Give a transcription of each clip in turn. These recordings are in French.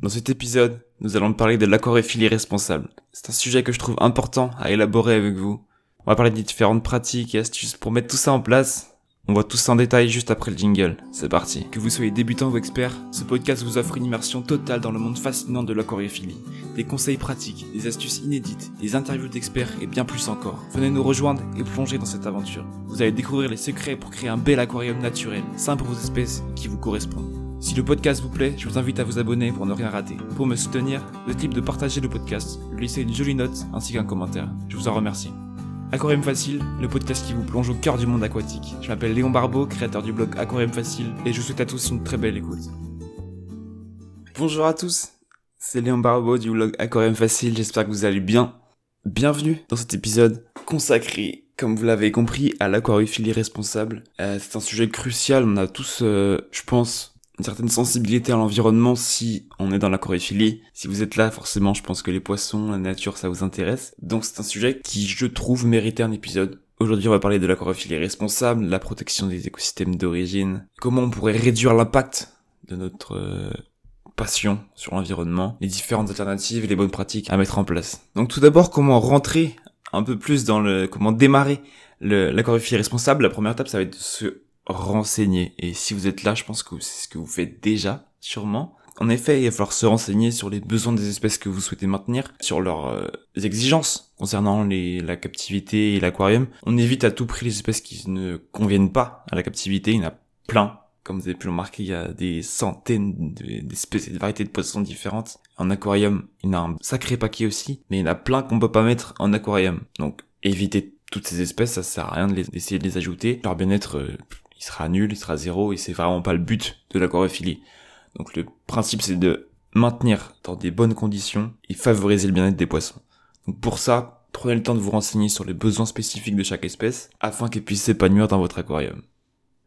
Dans cet épisode, nous allons parler de l'aquariophilie responsable. C'est un sujet que je trouve important à élaborer avec vous. On va parler des différentes pratiques et astuces pour mettre tout ça en place. On voit tout ça en détail juste après le jingle. C'est parti. Que vous soyez débutant ou expert, ce podcast vous offre une immersion totale dans le monde fascinant de l'aquariophilie. Des conseils pratiques, des astuces inédites, des interviews d'experts et bien plus encore. Venez nous rejoindre et plonger dans cette aventure. Vous allez découvrir les secrets pour créer un bel aquarium naturel, sain pour vos espèces qui vous correspondent. Si le podcast vous plaît, je vous invite à vous abonner pour ne rien rater. Pour me soutenir, le type de partager le podcast, lui laisser une jolie note ainsi qu'un commentaire. Je vous en remercie. Aquarium Facile, le podcast qui vous plonge au cœur du monde aquatique. Je m'appelle Léon Barbeau, créateur du blog Aquarium Facile, et je vous souhaite à tous une très belle écoute. Bonjour à tous, c'est Léon Barbeau du blog Aquarium Facile, j'espère que vous allez bien. Bienvenue dans cet épisode consacré, comme vous l'avez compris, à l'aquariophilie responsable. Euh, c'est un sujet crucial, on a tous, euh, je pense, une certaine sensibilité à l'environnement si on est dans la choréophilie. Si vous êtes là, forcément, je pense que les poissons, la nature, ça vous intéresse. Donc c'est un sujet qui, je trouve, méritait un épisode. Aujourd'hui, on va parler de la choréophilie responsable, la protection des écosystèmes d'origine, comment on pourrait réduire l'impact de notre euh, passion sur l'environnement, les différentes alternatives et les bonnes pratiques à mettre en place. Donc tout d'abord, comment rentrer un peu plus dans le, comment démarrer le, la choréophilie responsable. La première étape, ça va être de se renseigner. Et si vous êtes là, je pense que c'est ce que vous faites déjà, sûrement. En effet, il va falloir se renseigner sur les besoins des espèces que vous souhaitez maintenir, sur leurs euh, exigences concernant les, la captivité et l'aquarium. On évite à tout prix les espèces qui ne conviennent pas à la captivité. Il y en a plein. Comme vous avez pu le remarquer, il y a des centaines d'espèces et de variétés de poissons différentes. En aquarium, il y en a un sacré paquet aussi, mais il y en a plein qu'on peut pas mettre en aquarium. Donc, évitez toutes ces espèces, ça sert à rien d'essayer de, les ajouter. Leur bien-être, euh, il sera nul, il sera zéro, et c'est vraiment pas le but de l'aquariophilie. Donc le principe c'est de maintenir dans des bonnes conditions et favoriser le bien-être des poissons. Donc pour ça, prenez le temps de vous renseigner sur les besoins spécifiques de chaque espèce afin qu'elle puisse s'épanouir dans votre aquarium.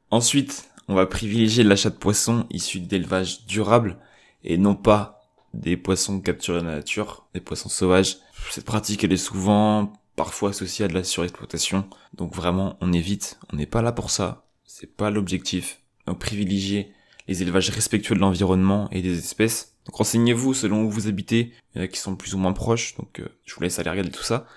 Ensuite, on va privilégier l'achat de poissons issus d'élevage durable et non pas des poissons capturés dans la nature, des poissons sauvages. Cette pratique elle est souvent parfois associée à de la surexploitation. Donc vraiment, on évite, on n'est pas là pour ça c'est pas l'objectif. Donc privilégiez les élevages respectueux de l'environnement et des espèces. Donc renseignez-vous selon où vous habitez, il y en a qui sont plus ou moins proches, donc euh, je vous laisse aller regarder tout ça.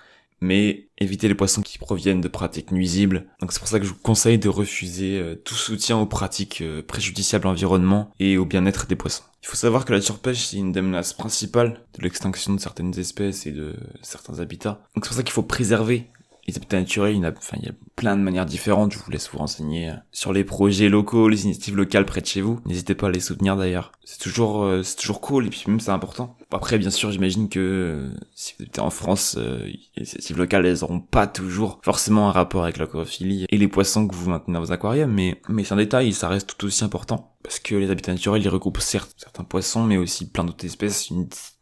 Mais évitez les poissons qui proviennent de pratiques nuisibles. Donc c'est pour ça que je vous conseille de refuser euh, tout soutien aux pratiques euh, préjudiciables à l'environnement et au bien-être des poissons. Il faut savoir que la surpêche c'est une des menaces principales de l'extinction de certaines espèces et de certains habitats. Donc c'est pour ça qu'il faut préserver les habitats naturels, il y, a, enfin, il y a plein de manières différentes. Je vous laisse vous renseigner euh, sur les projets locaux, les initiatives locales près de chez vous. N'hésitez pas à les soutenir d'ailleurs. C'est toujours, euh, c'est toujours cool et puis même c'est important. Après, bien sûr, j'imagine que euh, si vous êtes en France, les initiatives locales, elles auront pas toujours forcément un rapport avec l'aquaphilie et les poissons que vous maintenez dans vos aquariums, mais mais c'est un détail, ça reste tout aussi important parce que les habitats naturels, ils regroupent certes certains poissons, mais aussi plein d'autres espèces,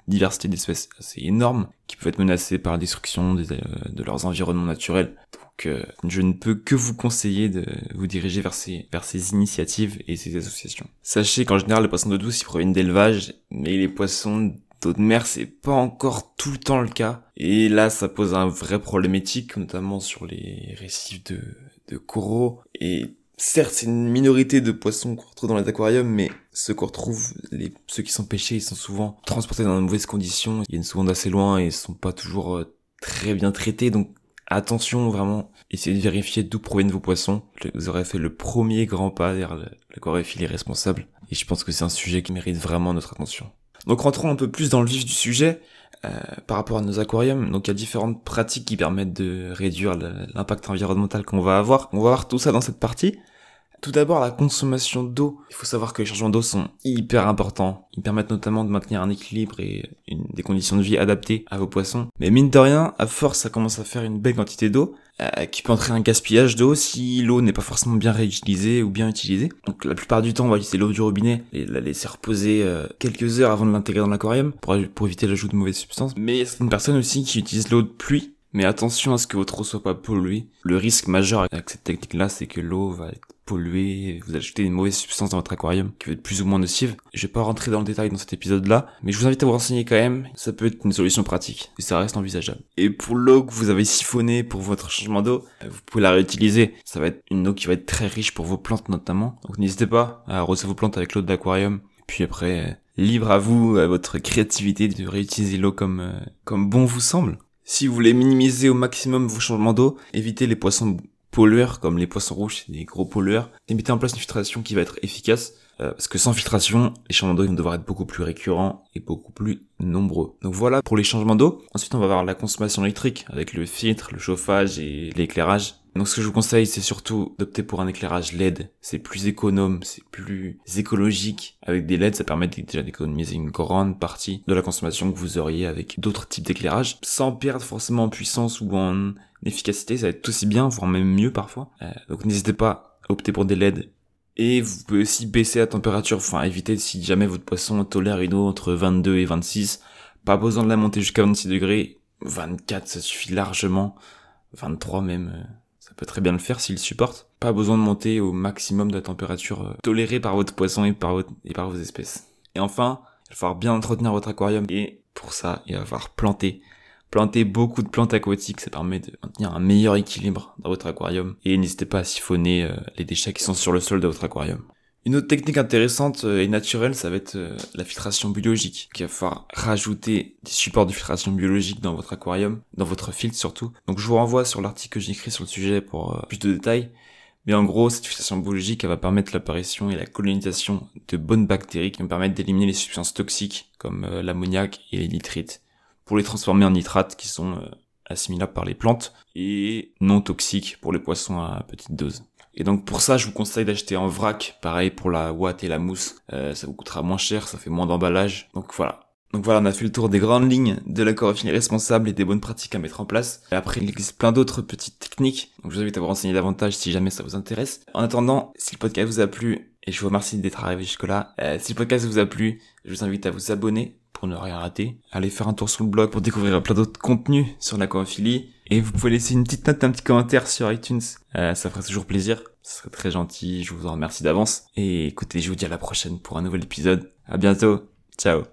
diversité d'espèces assez énorme qui peuvent être menacées par la destruction euh, de leurs environnements naturels. Donc euh, je ne peux que vous conseiller de vous diriger vers ces, initiatives et ces associations. Sachez qu'en général les poissons d'eau douce ils proviennent d'élevage, mais les poissons d'eau de mer c'est pas encore tout le temps le cas. Et là ça pose un vrai problématique, notamment sur les récifs de coraux et certes, c'est une minorité de poissons qu'on retrouve dans les aquariums, mais ceux qu'on retrouve, ceux qui sont pêchés, ils sont souvent transportés dans de mauvaises conditions, ils viennent souvent d'assez loin et ils sont pas toujours euh, très bien traités, donc attention vraiment, essayez de vérifier d'où proviennent vos poissons. Vous aurez fait le premier grand pas vers l'aquariophilie responsable, et je pense que c'est un sujet qui mérite vraiment notre attention. Donc rentrons un peu plus dans le vif du sujet. Euh, par rapport à nos aquariums. Donc il y a différentes pratiques qui permettent de réduire l'impact environnemental qu'on va avoir. On va voir tout ça dans cette partie. Tout d'abord, la consommation d'eau. Il faut savoir que les changements d'eau sont hyper importants. Ils permettent notamment de maintenir un équilibre et des conditions de vie adaptées à vos poissons. Mais mine de rien, à force, ça commence à faire une belle quantité d'eau, euh, qui peut entraîner un gaspillage d'eau si l'eau n'est pas forcément bien réutilisée ou bien utilisée. Donc la plupart du temps, on va utiliser l'eau du robinet et la laisser reposer euh, quelques heures avant de l'intégrer dans l'aquarium pour, éviter l'ajout de mauvaises substances. Mais il y a aussi qui utilisent l'eau de pluie mais attention à ce que votre eau soit pas polluée. Le risque majeur avec cette technique-là, c'est que l'eau va être polluée, vous ajoutez une mauvaise substance dans votre aquarium qui va être plus ou moins nocive. Je vais pas rentrer dans le détail dans cet épisode-là, mais je vous invite à vous renseigner quand même. Ça peut être une solution pratique et ça reste envisageable. Et pour l'eau que vous avez siphonnée pour votre changement d'eau, vous pouvez la réutiliser. Ça va être une eau qui va être très riche pour vos plantes notamment. Donc n'hésitez pas à arroser vos plantes avec l'eau de l'aquarium. Puis après, libre à vous, à votre créativité de réutiliser l'eau comme, euh, comme bon vous semble. Si vous voulez minimiser au maximum vos changements d'eau, évitez les poissons pollueurs comme les poissons rouges, c'est des gros pollueurs, et mettez en place une filtration qui va être efficace euh, parce que sans filtration, les changements d'eau vont devoir être beaucoup plus récurrents et beaucoup plus nombreux. Donc voilà pour les changements d'eau. Ensuite, on va voir la consommation électrique avec le filtre, le chauffage et l'éclairage. Donc ce que je vous conseille, c'est surtout d'opter pour un éclairage LED. C'est plus économe, c'est plus écologique. Avec des LED, ça permet déjà d'économiser une grande partie de la consommation que vous auriez avec d'autres types d'éclairage, sans perdre forcément en puissance ou en efficacité. Ça va être aussi bien, voire même mieux parfois. Euh, donc n'hésitez pas à opter pour des LED et vous pouvez aussi baisser la température, enfin éviter si jamais votre poisson tolère une eau entre 22 et 26. Pas besoin de la monter jusqu'à 26 degrés. 24, ça suffit largement. 23 même, euh, ça peut très bien le faire s'il supporte. Pas besoin de monter au maximum de la température euh, tolérée par votre poisson et par, et par vos espèces. Et enfin, il va falloir bien entretenir votre aquarium. Et pour ça, il va falloir planter Plantez beaucoup de plantes aquatiques, ça permet de maintenir un meilleur équilibre dans votre aquarium. Et n'hésitez pas à siphonner euh, les déchets qui sont sur le sol de votre aquarium. Une autre technique intéressante euh, et naturelle, ça va être euh, la filtration biologique. Il va falloir rajouter des supports de filtration biologique dans votre aquarium, dans votre filtre surtout. Donc je vous renvoie sur l'article que j'ai écrit sur le sujet pour plus de détails. Mais en gros, cette filtration biologique, elle va permettre l'apparition et la colonisation de bonnes bactéries qui vont permettre d'éliminer les substances toxiques comme l'ammoniac et les nitrites pour les transformer en nitrates qui sont euh, assimilables par les plantes et non toxiques pour les poissons à petite dose. Et donc pour ça, je vous conseille d'acheter en vrac, pareil pour la ouate et la mousse, euh, ça vous coûtera moins cher, ça fait moins d'emballage. Donc voilà. Donc voilà, on a fait le tour des grandes lignes de la responsable et des bonnes pratiques à mettre en place. Après, il existe plein d'autres petites techniques, donc je vous invite à vous renseigner davantage si jamais ça vous intéresse. En attendant, si le podcast vous a plu, et je vous remercie d'être arrivé jusque-là, euh, si le podcast vous a plu, je vous invite à vous abonner pour ne rien rater. Allez faire un tour sur le blog pour découvrir plein d'autres contenus sur la coophilie. Et vous pouvez laisser une petite note, un petit commentaire sur iTunes. Euh, ça ferait toujours plaisir. Ce serait très gentil. Je vous en remercie d'avance. Et écoutez, je vous dis à la prochaine pour un nouvel épisode. À bientôt. Ciao.